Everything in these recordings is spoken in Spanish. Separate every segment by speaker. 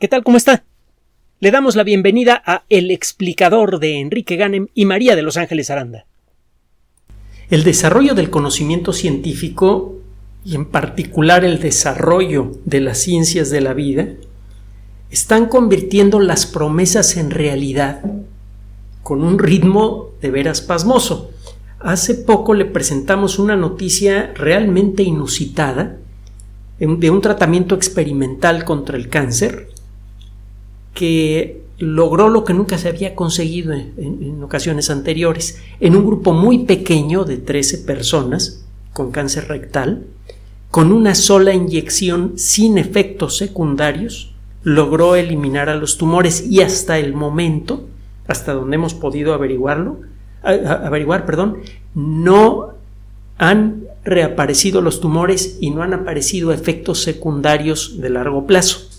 Speaker 1: ¿Qué tal? ¿Cómo está? Le damos la bienvenida a El explicador de Enrique Ganem y María de Los Ángeles Aranda. El desarrollo del conocimiento científico y en particular el desarrollo de las ciencias de la vida están convirtiendo las promesas en realidad con un ritmo de veras pasmoso. Hace poco le presentamos una noticia realmente inusitada de un tratamiento experimental contra el cáncer que logró lo que nunca se había conseguido en, ocasiones anteriores. En un grupo muy pequeño de 13 personas con cáncer rectal, con una sola inyección sin efectos secundarios, logró eliminar a los tumores y hasta el momento, hasta donde hemos podido averiguarlo, averiguar, perdón, no han reaparecido los tumores y no han aparecido efectos secundarios de largo plazo.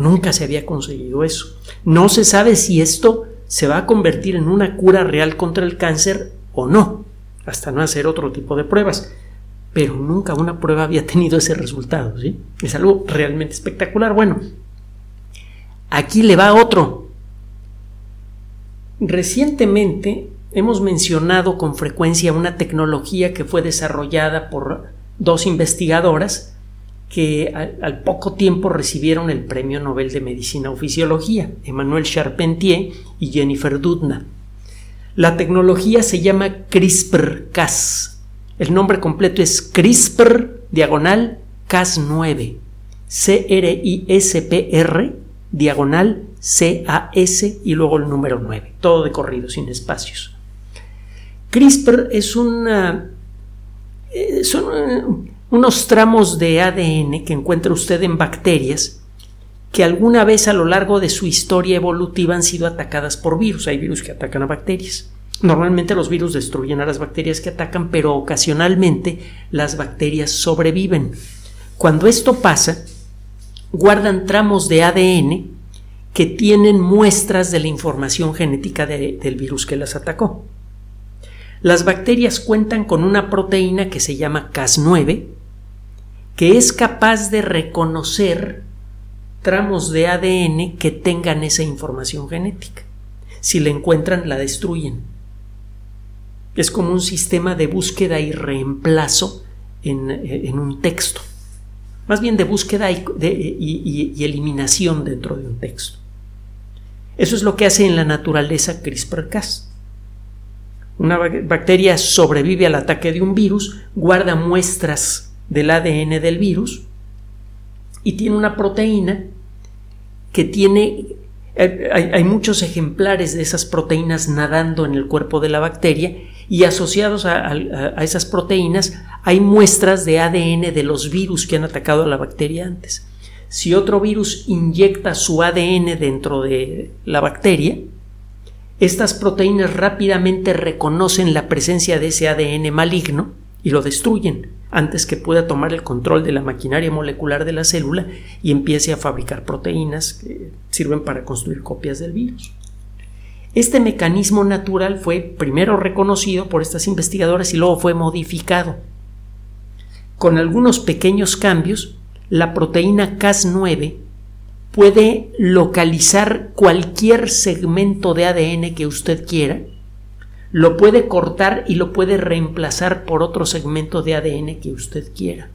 Speaker 1: Nunca se había conseguido eso. No se sabe si esto se va a convertir en una cura real contra el cáncer o no, hasta no hacer otro tipo de pruebas. Pero nunca una prueba había tenido ese resultado, ¿sí? Es algo realmente espectacular. Bueno, aquí le va otro. Recientemente hemos mencionado con frecuencia una tecnología que fue desarrollada por dos investigadoras que al, poco tiempo recibieron el Premio Nobel de Medicina o Fisiología, Emmanuel Charpentier y Jennifer Doudna. La tecnología se llama CRISPR-Cas. El nombre completo es CRISPR diagonal Cas9. C-R-I-S-P-R diagonal C-A-S y luego el número 9. Todo de corrido, sin espacios. CRISPR es una. Eh, son unos tramos de ADN que encuentra usted en bacterias que alguna vez a lo largo de su historia evolutiva han sido atacadas por virus. Hay virus que atacan a bacterias. Normalmente los virus destruyen a las bacterias que atacan, pero ocasionalmente las bacterias sobreviven. Cuando esto pasa, guardan tramos de ADN que tienen muestras de la información genética del virus que las atacó. Las bacterias cuentan con una proteína que se llama Cas9, que es capaz de reconocer tramos de ADN que tengan esa información genética. Si la encuentran, la destruyen. Es como un sistema de búsqueda y reemplazo en, un texto. Más bien de búsqueda y, y eliminación dentro de un texto. Eso es lo que hace en la naturaleza CRISPR-Cas. Una bacteria sobrevive al ataque de un virus, guarda muestras del ADN del virus y tiene una proteína que tiene eh, hay, muchos ejemplares de esas proteínas nadando en el cuerpo de la bacteria y asociados a, a, esas proteínas hay muestras de ADN de los virus que han atacado a la bacteria antes. Si otro virus inyecta su ADN dentro de la bacteria, estas proteínas rápidamente reconocen la presencia de ese ADN maligno y lo destruyen antes que pueda tomar el control de la maquinaria molecular de la célula y empiece a fabricar proteínas que sirven para construir copias del virus. Este mecanismo natural fue primero reconocido por estas investigadoras y luego fue modificado. Con algunos pequeños cambios, la proteína Cas9 puede localizar cualquier segmento de ADN que usted quiera lo puede cortar y lo puede reemplazar por otro segmento de ADN que usted quiera.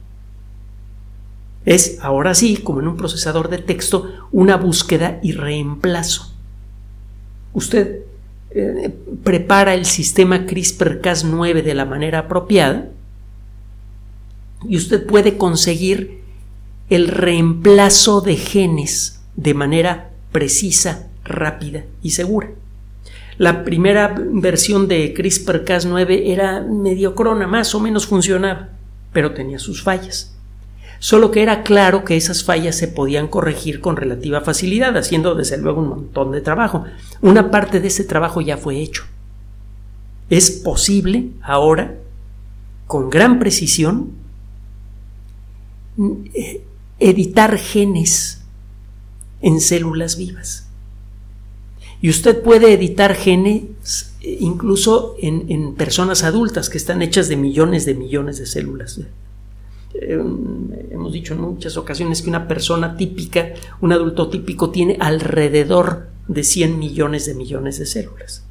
Speaker 1: Es ahora sí, como en un procesador de texto, una búsqueda y reemplazo. Usted eh, prepara el sistema CRISPR-Cas9 de la manera apropiada y usted puede conseguir el reemplazo de genes de manera precisa, rápida y segura. La primera versión de CRISPR-Cas9 era mediocrona, más o menos funcionaba, pero tenía sus fallas. Solo que era claro que esas fallas se podían corregir con relativa facilidad, haciendo desde luego un montón de trabajo. Una parte de ese trabajo ya fue hecho. Es posible ahora, con gran precisión, eh, editar genes en células vivas. Y usted puede editar genes eh, incluso en, personas adultas que están hechas de millones de millones de células. eh, hemos dicho en muchas ocasiones que una persona típica, un adulto típico, tiene alrededor de 100 millones de millones de células.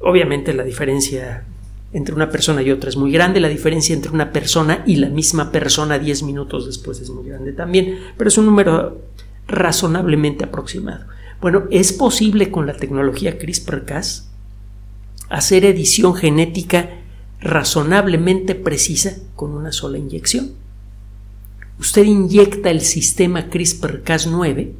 Speaker 1: Obviamente la diferencia entre una persona y otra es muy grande, la diferencia entre una persona y la misma persona 10 minutos después es muy grande también, pero es un número razonablemente aproximado. Bueno, es posible con la tecnología CRISPR-Cas hacer edición genética razonablemente precisa con una sola inyección. Usted inyecta el sistema CRISPR-Cas9,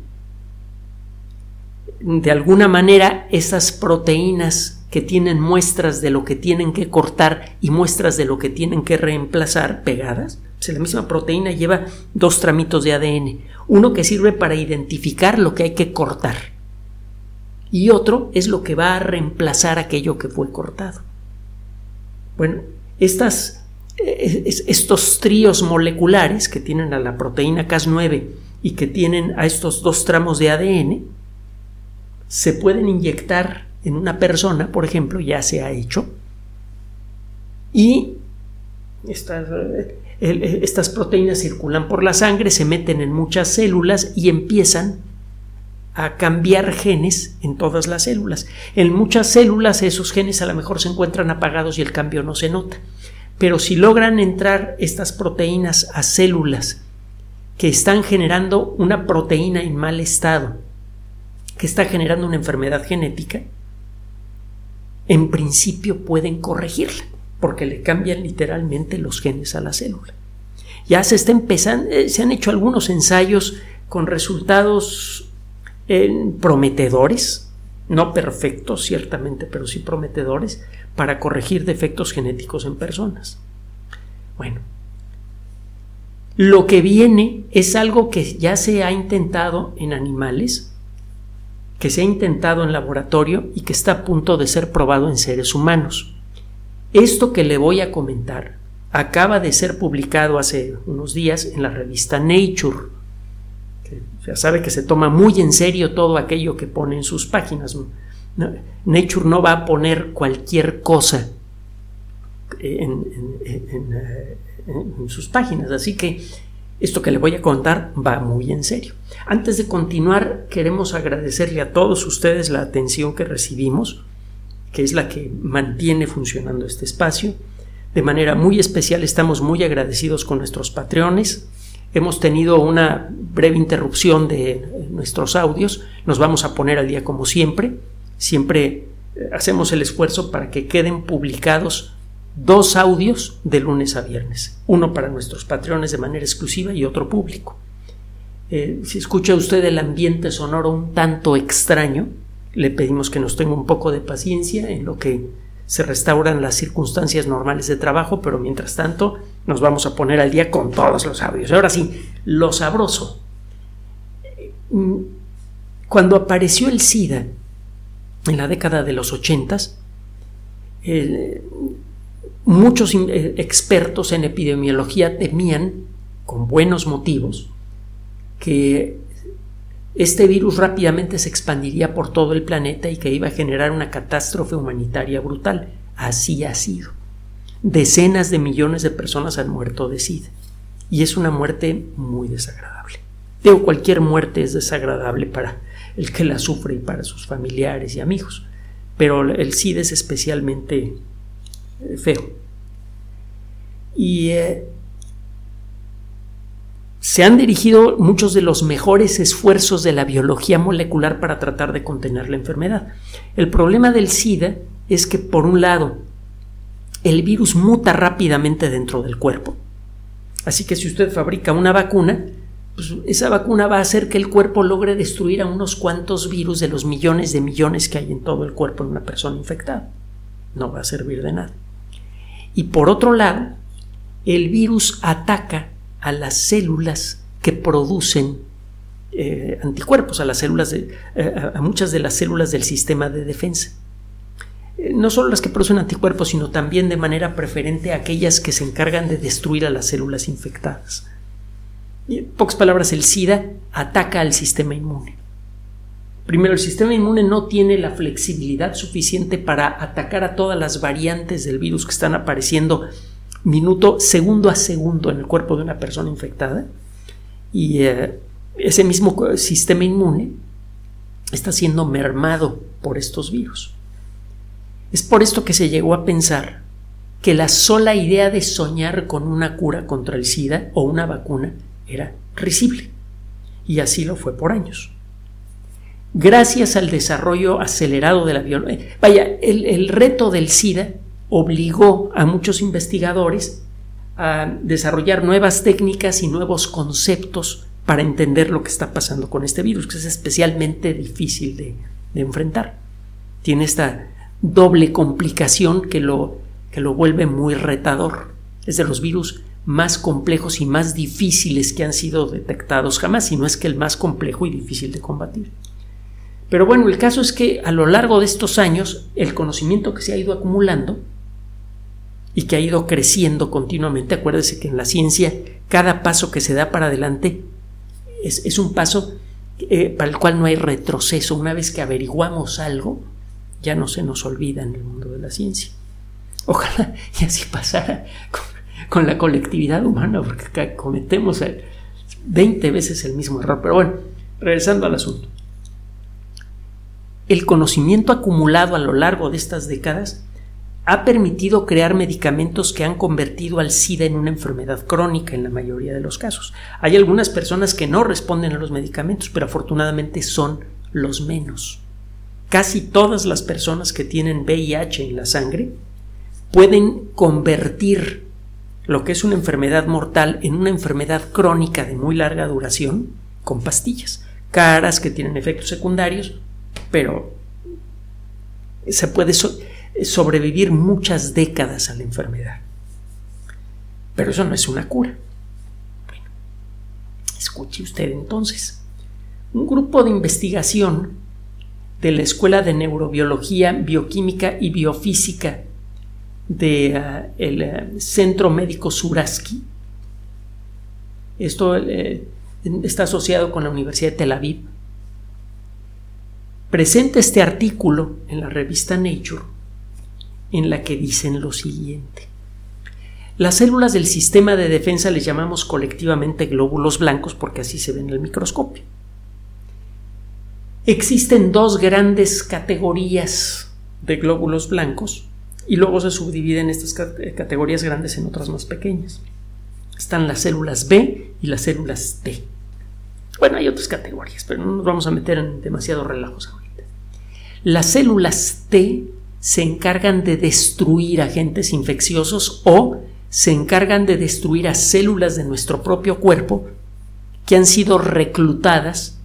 Speaker 1: de alguna manera esas proteínas que tienen muestras de lo que tienen que cortar y muestras de lo que tienen que reemplazar pegadas. La misma proteína lleva dos tramitos de ADN. Uno que sirve para identificar lo que hay que cortar y otro es lo que va a reemplazar aquello que fue cortado. Bueno, estas, estos tríos moleculares que tienen a la proteína Cas9 y que tienen a estos dos tramos de ADN se pueden inyectar en una persona, por ejemplo, ya se ha hecho, y estas, estas, proteínas circulan por la sangre, se meten en muchas células y empiezan a cambiar genes en todas las células. En muchas células esos genes a lo mejor se encuentran apagados y el cambio no se nota. Pero si logran entrar estas proteínas a células que están generando una proteína en mal estado, que está generando una enfermedad genética, en principio pueden corregirla, porque le cambian literalmente los genes a la célula. Ya se está empezando, eh, se han hecho algunos ensayos con resultados eh, prometedores, no perfectos ciertamente, pero sí prometedores, para corregir defectos genéticos en personas. Bueno, lo que viene es algo que ya se ha intentado en animales, que se ha intentado en laboratorio y que está a punto de ser probado en seres humanos. Esto que le voy a comentar acaba de ser publicado hace unos días en la revista Nature. ya sabe que se toma muy en serio todo aquello que pone en sus páginas. Nature no va a poner cualquier cosa en, en sus páginas, así que esto que le voy a contar va muy en serio. Antes de continuar, queremos agradecerle a todos ustedes la atención que recibimos, que es la que mantiene funcionando este espacio. De manera muy especial estamos muy agradecidos con nuestros patrones. Hemos tenido una breve interrupción de nuestros audios. Nos vamos a poner al día como siempre. Siempre eh, hacemos el esfuerzo para que queden publicados dos audios de lunes a viernes, uno para nuestros patrones de manera exclusiva y otro público. Eh, si escucha usted el ambiente sonoro un tanto extraño, le pedimos que nos tenga un poco de paciencia en lo que se restauran las circunstancias normales de trabajo, pero mientras tanto nos vamos a poner al día con todos los audios. Ahora sí, lo sabroso. Cuando apareció el SIDA en la década de los ochentas, Muchos eh, expertos en epidemiología temían, con buenos motivos, que este virus rápidamente se expandiría por todo el planeta y que iba a generar una catástrofe humanitaria brutal. Así ha sido. Decenas de millones de personas han muerto de SIDA. Y es una muerte muy desagradable. Digo, cualquier muerte es desagradable para el que la sufre y para sus familiares y amigos. Pero el SIDA es especialmente eh, feo. Y eh, se han dirigido muchos de los mejores esfuerzos de la biología molecular para tratar de contener la enfermedad. El problema del SIDA es que, por un lado, el virus muta rápidamente dentro del cuerpo. Así que si usted fabrica una vacuna, pues esa vacuna va a hacer que el cuerpo logre destruir a unos cuantos virus de los millones de millones que hay en todo el cuerpo de una persona infectada. No va a servir de nada. Y por otro lado, el virus ataca a las células que producen eh, anticuerpos, a las células eh, a muchas de las células del sistema de defensa. Eh, no solo las que producen anticuerpos, sino también de manera preferente aquellas que se encargan de destruir a las células infectadas. En pocas palabras, el SIDA ataca al sistema inmune. Primero, el sistema inmune no tiene la flexibilidad suficiente para atacar a todas las variantes del virus que están apareciendo minuto, segundo a segundo en el cuerpo de una persona infectada y eh, ese mismo sistema inmune está siendo mermado por estos virus. Es por esto que se llegó a pensar que la sola idea de soñar con una cura contra el SIDA o una vacuna era risible. Y así lo fue por años. Gracias al desarrollo acelerado de la biología. Vaya, el, el reto del SIDA obligó a muchos investigadores a desarrollar nuevas técnicas y nuevos conceptos para entender lo que está pasando con este virus, que es especialmente difícil de, enfrentar. Tiene esta doble complicación que lo, que lo vuelve muy retador. Es de los virus más complejos y más difíciles que han sido detectados jamás, si no es que el más complejo y difícil de combatir. Pero bueno, el caso es que a lo largo de estos años, el conocimiento que se ha ido acumulando y que ha ido creciendo continuamente, acuérdese que en la ciencia cada paso que se da para adelante es, un paso eh, para el cual no hay retroceso. Una vez que averiguamos algo, ya no se nos olvida en el mundo de la ciencia. Ojalá y así pasara con, la colectividad humana, porque cometemos 20 veces el mismo error. Pero bueno, regresando al asunto. El conocimiento acumulado a lo largo de estas décadas ha permitido crear medicamentos que han convertido al SIDA en una enfermedad crónica en la mayoría de los casos. Hay algunas personas que no responden a los medicamentos, pero afortunadamente son los menos. Casi todas las personas que tienen VIH en la sangre pueden convertir lo que es una enfermedad mortal en una enfermedad crónica de muy larga duración con pastillas, caras que tienen efectos secundarios, pero se puede sobrevivir muchas décadas a la enfermedad. Pero eso no es una cura. Bueno, escuche usted entonces. Un grupo de investigación de la Escuela de Neurobiología, Bioquímica y Biofísica del ah, ah, Centro Médico Suraski. Esto eh, está asociado con la Universidad de Tel Aviv. Presenta este artículo en la revista Nature en la que dicen lo siguiente. Las células del sistema de defensa les llamamos colectivamente glóbulos blancos porque así se ven en el microscopio. Existen dos grandes categorías de glóbulos blancos y luego se subdividen estas categorías grandes en otras más pequeñas. Están las células B y las células T. Bueno, hay otras categorías, pero no nos vamos a meter en demasiados relajos ahorita. Las células T se encargan de destruir agentes infecciosos o se encargan de destruir a células de nuestro propio cuerpo que han sido reclutadas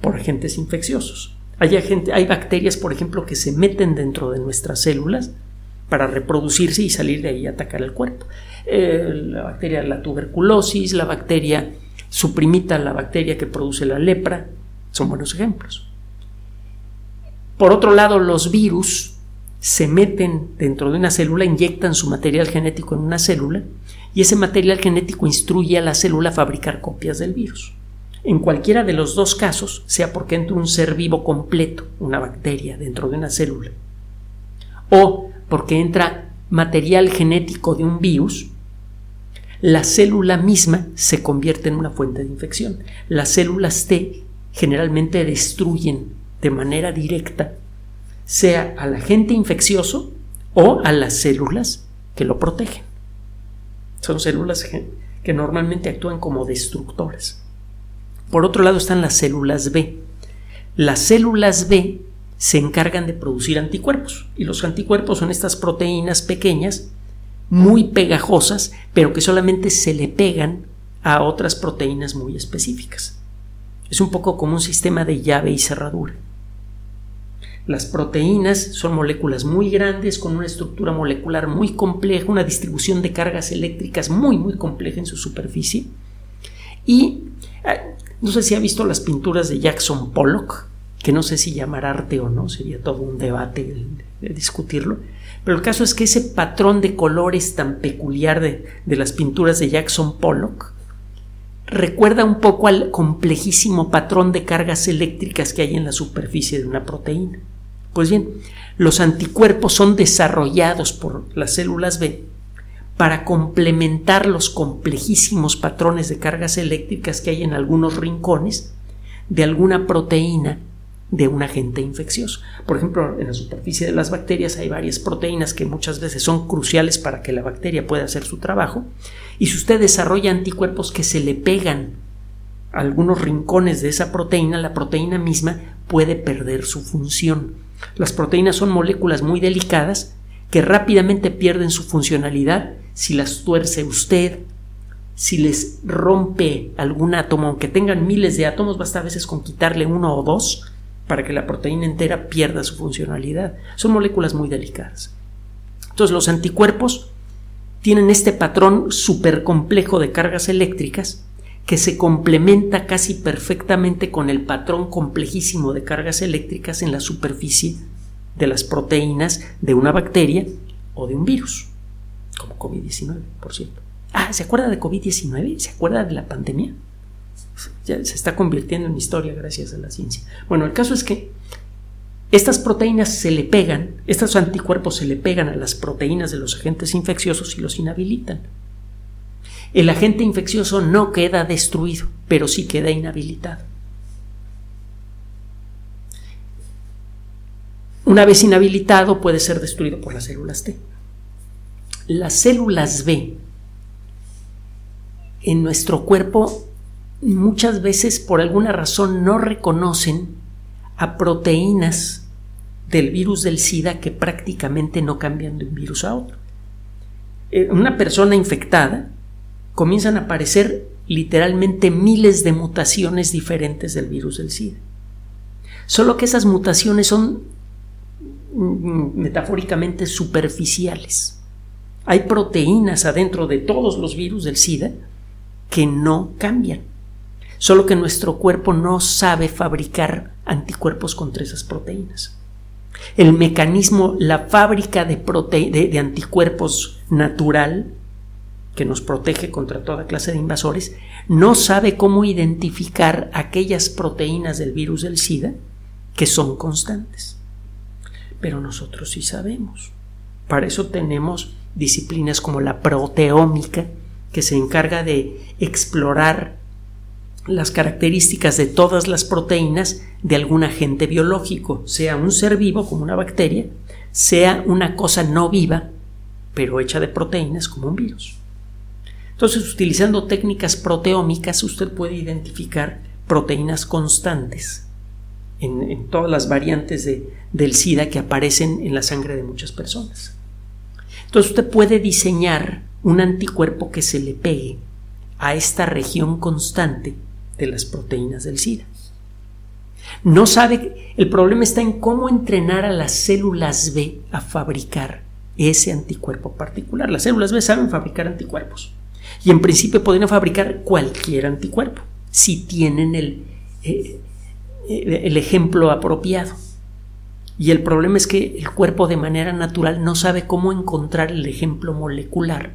Speaker 1: por agentes infecciosos. Hay, hay bacterias, por ejemplo, que se meten dentro de nuestras células para reproducirse y salir de ahí y atacar el cuerpo. Eh, la bacteria de la tuberculosis, la bacteria suprimita, la bacteria que produce la lepra, son buenos ejemplos. Por otro lado, los virus se meten dentro de una célula, inyectan su material genético en una célula y ese material genético instruye a la célula a fabricar copias del virus. En cualquiera de los dos casos, sea porque entra un ser vivo completo, una bacteria, dentro de una célula, o porque entra material genético de un virus, la célula misma se convierte en una fuente de infección. Las células T generalmente destruyen de manera directa sea al agente infeccioso o a las células que lo protegen. Son células que normalmente actúan como destructoras. Por otro lado están las células B. Las células B se encargan de producir anticuerpos y los anticuerpos son estas proteínas pequeñas muy pegajosas pero que solamente se le pegan a otras proteínas muy específicas. Es un poco como un sistema de llave y cerradura. Las proteínas son moléculas muy grandes con una estructura molecular muy compleja, una distribución de cargas eléctricas muy muy compleja en su superficie. Y eh, no sé si ha visto las pinturas de Jackson Pollock, que no sé si llamar arte o no, sería todo un debate de discutirlo. Pero el caso es que ese patrón de colores tan peculiar de, de las pinturas de Jackson Pollock recuerda un poco al complejísimo patrón de cargas eléctricas que hay en la superficie de una proteína. Pues bien, los anticuerpos son desarrollados por las células B para complementar los complejísimos patrones de cargas eléctricas que hay en algunos rincones de alguna proteína de un agente infeccioso. Por ejemplo, en la superficie de las bacterias hay varias proteínas que muchas veces son cruciales para que la bacteria pueda hacer su trabajo. Y si usted desarrolla anticuerpos que se le pegan a algunos rincones de esa proteína, la proteína misma puede perder su función. Las proteínas son moléculas muy delicadas que rápidamente pierden su funcionalidad si las tuerce usted, si les rompe algún átomo, aunque tengan miles de átomos, basta a veces con quitarle uno o dos para que la proteína entera pierda su funcionalidad. Son moléculas muy delicadas. Entonces los anticuerpos tienen este patrón súper complejo de cargas eléctricas que se complementa casi perfectamente con el patrón complejísimo de cargas eléctricas en la superficie de las proteínas de una bacteria o de un virus, como COVID-19, por cierto. Ah, ¿se acuerda de COVID-19? ¿Se acuerda de la pandemia? Se está convirtiendo en historia gracias a la ciencia. Bueno, el caso es que estas proteínas se le pegan, estos anticuerpos se le pegan a las proteínas de los agentes infecciosos y los inhabilitan. El agente infeccioso no queda destruido, pero sí queda inhabilitado. Una vez inhabilitado puede ser destruido por las células T. Las células B en nuestro cuerpo muchas veces por alguna razón no reconocen a proteínas del virus del SIDA que prácticamente no cambian de un virus a otro. Eh, una persona infectada comienzan a aparecer literalmente miles de mutaciones diferentes del virus del SIDA. Solo que esas mutaciones son mm, metafóricamente superficiales. Hay proteínas adentro de todos los virus del SIDA que no cambian. Solo que nuestro cuerpo no sabe fabricar anticuerpos contra esas proteínas. El mecanismo, la fábrica de, de anticuerpos natural que nos protege contra toda clase de invasores, no sabe cómo identificar aquellas proteínas del virus del SIDA que son constantes. Pero nosotros sí sabemos. Para eso tenemos disciplinas como la proteómica, que se encarga de explorar las características de todas las proteínas de algún agente biológico, sea un ser vivo como una bacteria, sea una cosa no viva, pero hecha de proteínas como un virus. Entonces, utilizando técnicas proteómicas, usted puede identificar proteínas constantes en, todas las variantes de, del SIDA que aparecen en la sangre de muchas personas. Entonces, usted puede diseñar un anticuerpo que se le pegue a esta región constante de las proteínas del SIDA. No sabe, el problema está en cómo entrenar a las células B a fabricar ese anticuerpo particular. Las células B saben fabricar anticuerpos y en principio podrían fabricar cualquier anticuerpo si tienen el, eh, eh, el ejemplo apropiado. Y el problema es que el cuerpo de manera natural no sabe cómo encontrar el ejemplo molecular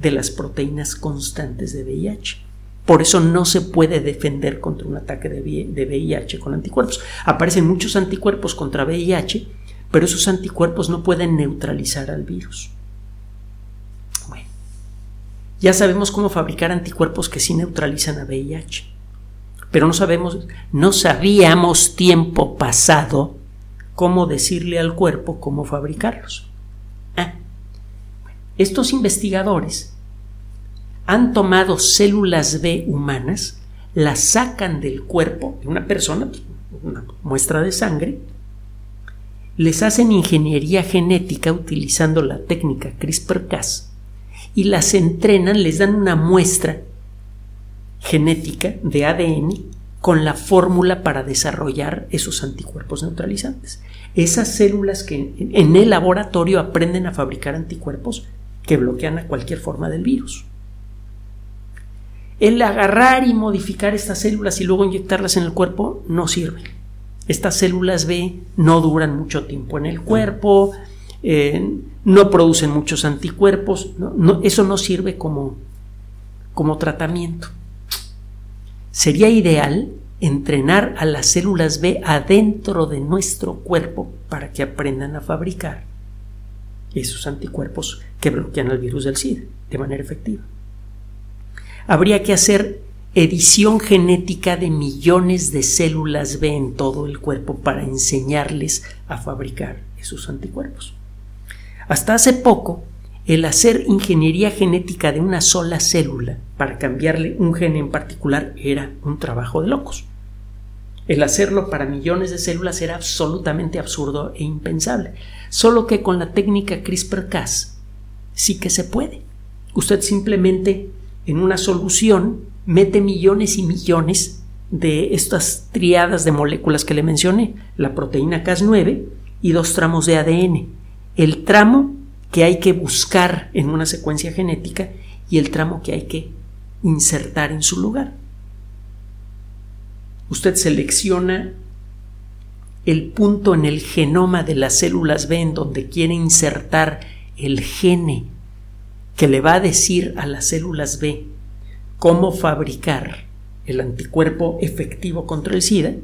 Speaker 1: de las proteínas constantes de VIH. Por eso no se puede defender contra un ataque de VIH con anticuerpos. Aparecen muchos anticuerpos contra VIH, pero esos anticuerpos no pueden neutralizar al virus. Ya sabemos cómo fabricar anticuerpos que sí neutralizan a VIH. Pero no sabemos, no sabíamos tiempo pasado cómo decirle al cuerpo cómo fabricarlos. Ah, estos investigadores han tomado células B humanas, las sacan del cuerpo de una persona, una muestra de sangre, les hacen ingeniería genética utilizando la técnica CRISPR-Cas y las entrenan, les dan una muestra genética de ADN con la fórmula para desarrollar esos anticuerpos neutralizantes. Esas células que en el laboratorio aprenden a fabricar anticuerpos que bloquean a cualquier forma del virus. El agarrar y modificar estas células y luego inyectarlas en el cuerpo no sirve. Estas células B no duran mucho tiempo en el cuerpo, eh, no producen muchos anticuerpos, eso no sirve como, como tratamiento. Sería ideal entrenar a las células B adentro de nuestro cuerpo para que aprendan a fabricar esos anticuerpos que bloquean el virus del SIDA de manera efectiva. Habría que hacer edición genética de millones de células B en todo el cuerpo para enseñarles a fabricar esos anticuerpos. Hasta hace poco, el hacer ingeniería genética de una sola célula para cambiarle un gen en particular era un trabajo de locos. El hacerlo para millones de células era absolutamente absurdo e impensable. Solo que con la técnica CRISPR-Cas sí que se puede. Usted simplemente en una solución mete millones y millones de estas triadas de moléculas que le mencioné, la proteína Cas9 y dos tramos de ADN. El tramo que hay que buscar en una secuencia genética y el tramo que hay que insertar en su lugar. Usted selecciona el punto en el genoma de las células B en donde quiere insertar el gene que le va a decir a las células B cómo fabricar el anticuerpo efectivo contra el SIDA,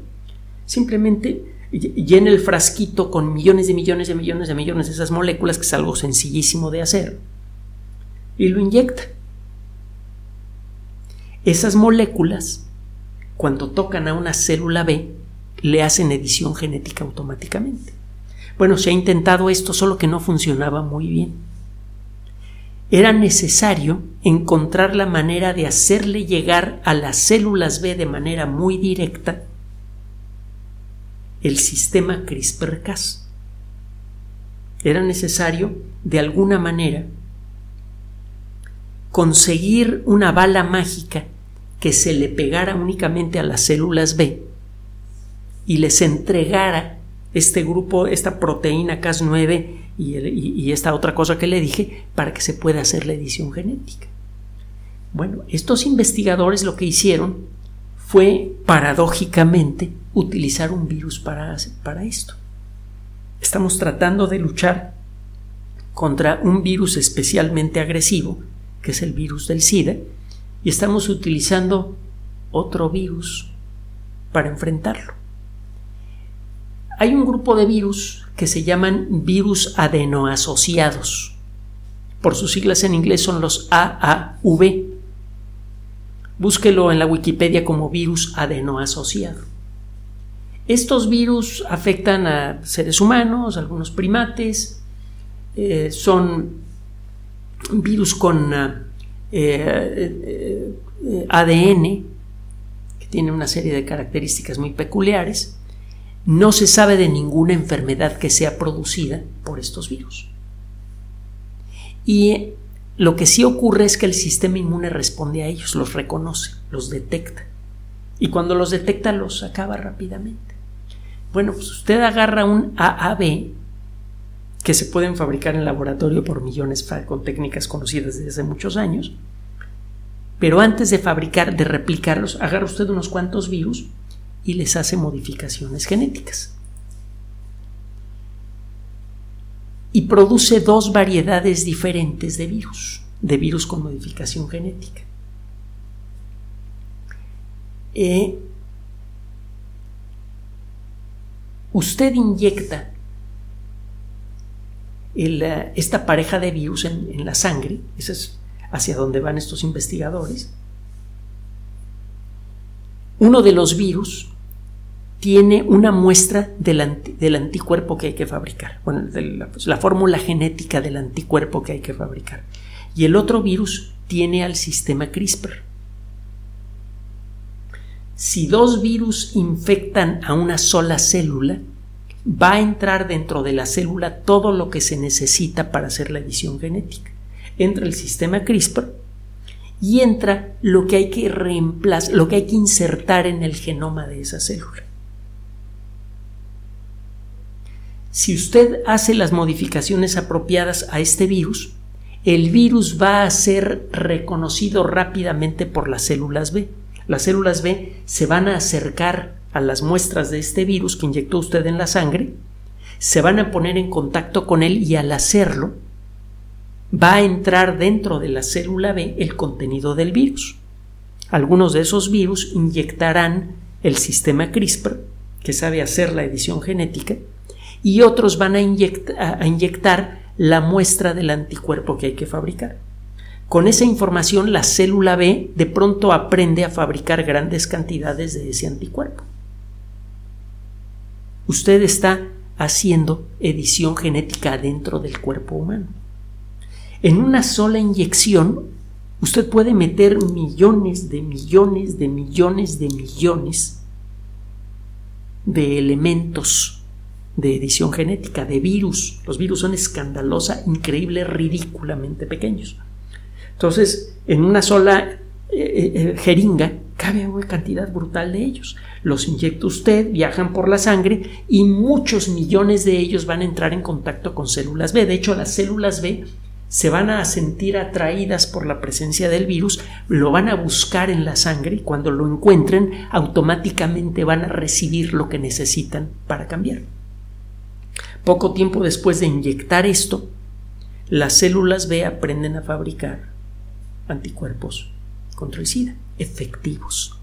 Speaker 1: simplemente llena el frasquito con millones de millones de millones de millones de esas moléculas, que es algo sencillísimo de hacer, y lo inyecta. Esas moléculas, cuando tocan a una célula B, le hacen edición genética automáticamente. Bueno, se ha intentado esto, solo que no funcionaba muy bien. Era necesario encontrar la manera de hacerle llegar a las células B de manera muy directa el sistema CRISPR-Cas. Era necesario, de alguna manera, conseguir una bala mágica que se le pegara únicamente a las células B y les entregara este grupo, esta proteína Cas9 y, esta otra cosa que le dije para que se pueda hacer la edición genética. Bueno, estos investigadores lo que hicieron fue paradójicamente utilizar un virus para, para esto. Estamos tratando de luchar contra un virus especialmente agresivo, que es el virus del SIDA, y estamos utilizando otro virus para enfrentarlo. Hay un grupo de virus que se llaman virus adenoasociados. Por sus siglas en inglés son los AAV. Búsquelo en la Wikipedia como virus adenoasociado. Estos virus afectan a seres humanos, algunos primates, eh, son virus con eh, eh, ADN, que tiene una serie de características muy peculiares. No se sabe de ninguna enfermedad que sea producida por estos virus. Y lo que sí ocurre es que el sistema inmune responde a ellos, los reconoce, los detecta. Y cuando los detecta los acaba rápidamente. Bueno, pues usted agarra un AAB que se pueden fabricar en laboratorio por millones con técnicas conocidas desde hace muchos años. Pero antes de fabricar, de replicarlos, agarra usted unos cuantos virus y les hace modificaciones genéticas. Y produce dos variedades diferentes de virus, de virus con modificación genética. Eh, usted inyecta eh, esta pareja de virus en, la sangre, eso es hacia donde van estos investigadores, uno de los virus tiene una muestra del, anticuerpo que hay que fabricar, bueno, la, pues, la fórmula genética del anticuerpo que hay que fabricar. Y el otro virus tiene al sistema CRISPR. Si dos virus infectan a una sola célula, va a entrar dentro de la célula todo lo que se necesita para hacer la edición genética. Entra el sistema CRISPR y entra lo que hay que reemplazar, lo que hay que insertar en el genoma de esa célula. Si usted hace las modificaciones apropiadas a este virus, el virus va a ser reconocido rápidamente por las células B las células B se van a acercar a las muestras de este virus que inyectó usted en la sangre, se van a poner en contacto con él y al hacerlo va a entrar dentro de la célula B el contenido del virus. Algunos de esos virus inyectarán el sistema CRISPR, que sabe hacer la edición genética, y otros van a, inyectar la muestra del anticuerpo que hay que fabricar. Con esa información la célula B de pronto aprende a fabricar grandes cantidades de ese anticuerpo. Usted está haciendo edición genética dentro del cuerpo humano. En una sola inyección, usted puede meter millones de millones de millones de millones de elementos de edición genética, de virus. Los virus son escandalosa, increíble, ridículamente pequeños. Entonces, en una sola eh, eh, eh, jeringa cabe una cantidad brutal de ellos. Los inyecta usted, viajan por la sangre y muchos millones de ellos van a entrar en contacto con células B. De hecho, las células B se van a sentir atraídas por la presencia del virus, lo van a buscar en la sangre y cuando lo encuentren automáticamente van a recibir lo que necesitan para cambiar. Poco tiempo después de inyectar esto, las células B aprenden a fabricar anticuerpos contra el SIDA, efectivos.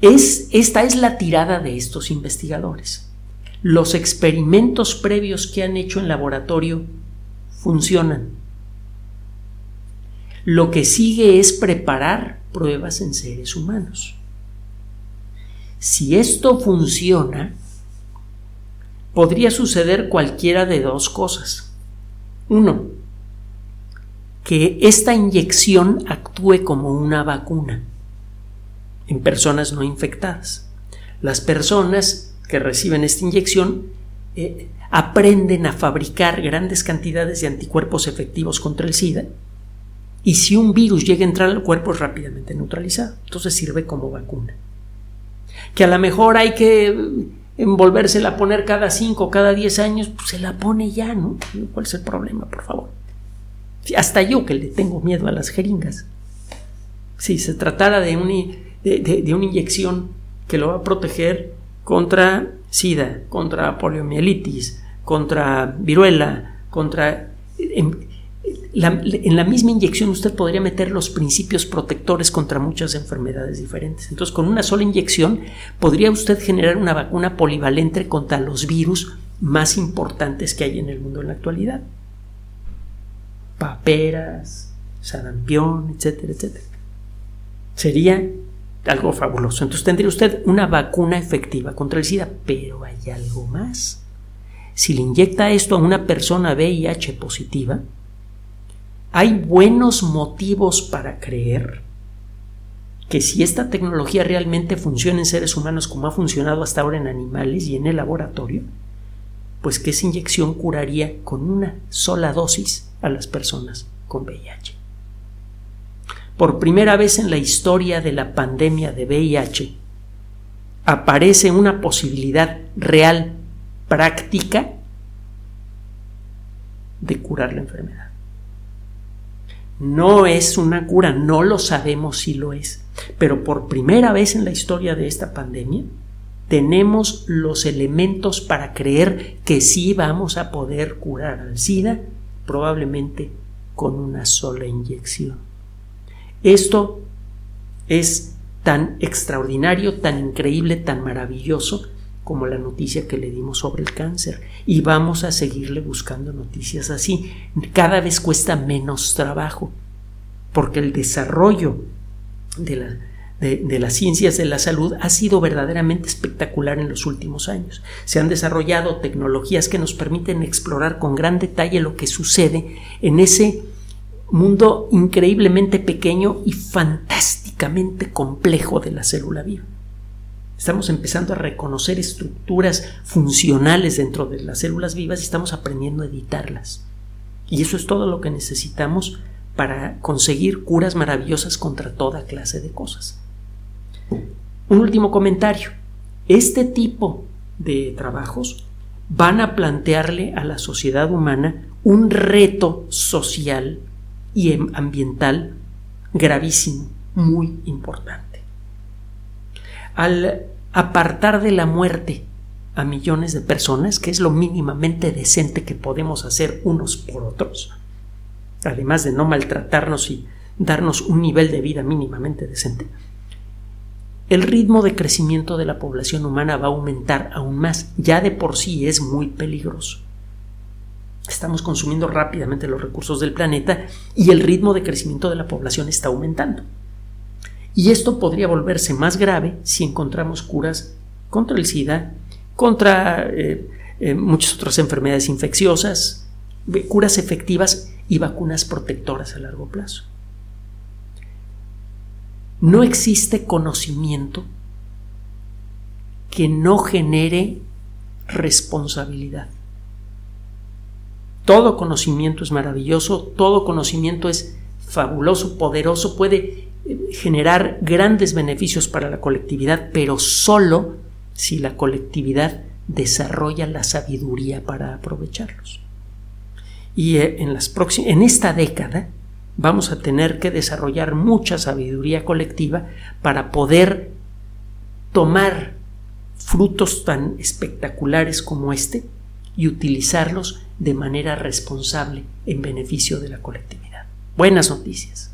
Speaker 1: Es, esta es la tirada de estos investigadores. Los experimentos previos que han hecho en laboratorio funcionan. Lo que sigue es preparar pruebas en seres humanos. Si esto funciona, podría suceder cualquiera de dos cosas. Uno, que esta inyección actúe como una vacuna en personas no infectadas. Las personas que reciben esta inyección eh, aprenden a fabricar grandes cantidades de anticuerpos efectivos contra el SIDA y si un virus llega a entrar al cuerpo es rápidamente neutralizado. Entonces sirve como vacuna. Que a lo mejor hay que envolvérsela a poner cada 5 o cada 10 años, pues se la pone ya, ¿no? ¿Cuál es el problema, por favor? Hasta yo que le tengo miedo a las jeringas. Si se tratara de, de, una inyección que lo va a proteger contra SIDA, contra poliomielitis, contra viruela, contra... En, en, la misma inyección usted podría meter los principios protectores contra muchas enfermedades diferentes. Entonces, con una sola inyección podría usted generar una vacuna polivalente contra los virus más importantes que hay en el mundo en la actualidad paperas, sarampión, etcétera, etcétera. Sería algo fabuloso. Entonces tendría usted una vacuna efectiva contra el SIDA, pero hay algo más. Si le inyecta esto a una persona VIH positiva, hay buenos motivos para creer que si esta tecnología realmente funciona en seres humanos como ha funcionado hasta ahora en animales y en el laboratorio, pues que esa inyección curaría con una sola dosis a las personas con VIH. Por primera vez en la historia de la pandemia de VIH, aparece una posibilidad real, práctica, de curar la enfermedad. No es una cura, no lo sabemos si lo es, pero por primera vez en la historia de esta pandemia, tenemos los elementos para creer que sí vamos a poder curar al SIDA probablemente con una sola inyección. Esto es tan extraordinario, tan increíble, tan maravilloso como la noticia que le dimos sobre el cáncer. Y vamos a seguirle buscando noticias así. Cada vez cuesta menos trabajo, porque el desarrollo de la, de, las ciencias de la salud ha sido verdaderamente espectacular en los últimos años. Se han desarrollado tecnologías que nos permiten explorar con gran detalle lo que sucede en ese mundo increíblemente pequeño y fantásticamente complejo de la célula viva. Estamos empezando a reconocer estructuras funcionales dentro de las células vivas y estamos aprendiendo a editarlas. Y eso es todo lo que necesitamos para conseguir curas maravillosas contra toda clase de cosas. Un último comentario. Este tipo de trabajos van a plantearle a la sociedad humana un reto social y em, ambiental gravísimo, muy importante. Al apartar de la muerte a millones de personas, que es lo mínimamente decente que podemos hacer unos por otros, además de no maltratarnos y darnos un nivel de vida mínimamente decente, el ritmo de crecimiento de la población humana va a aumentar aún más. Ya de por sí es muy peligroso. Estamos consumiendo rápidamente los recursos del planeta y el ritmo de crecimiento de la población está aumentando. Y esto podría volverse más grave si encontramos curas contra el SIDA, contra eh, eh, muchas otras enfermedades infecciosas, curas efectivas y vacunas protectoras a largo plazo. No existe conocimiento que no genere responsabilidad. Todo conocimiento es maravilloso, todo conocimiento es fabuloso, poderoso, puede generar grandes beneficios para la colectividad, pero solo si la colectividad desarrolla la sabiduría para aprovecharlos. Y eh, en, las en esta década vamos a tener que desarrollar mucha sabiduría colectiva para poder tomar frutos tan espectaculares como este y utilizarlos de manera responsable en beneficio de la colectividad. Buenas noticias.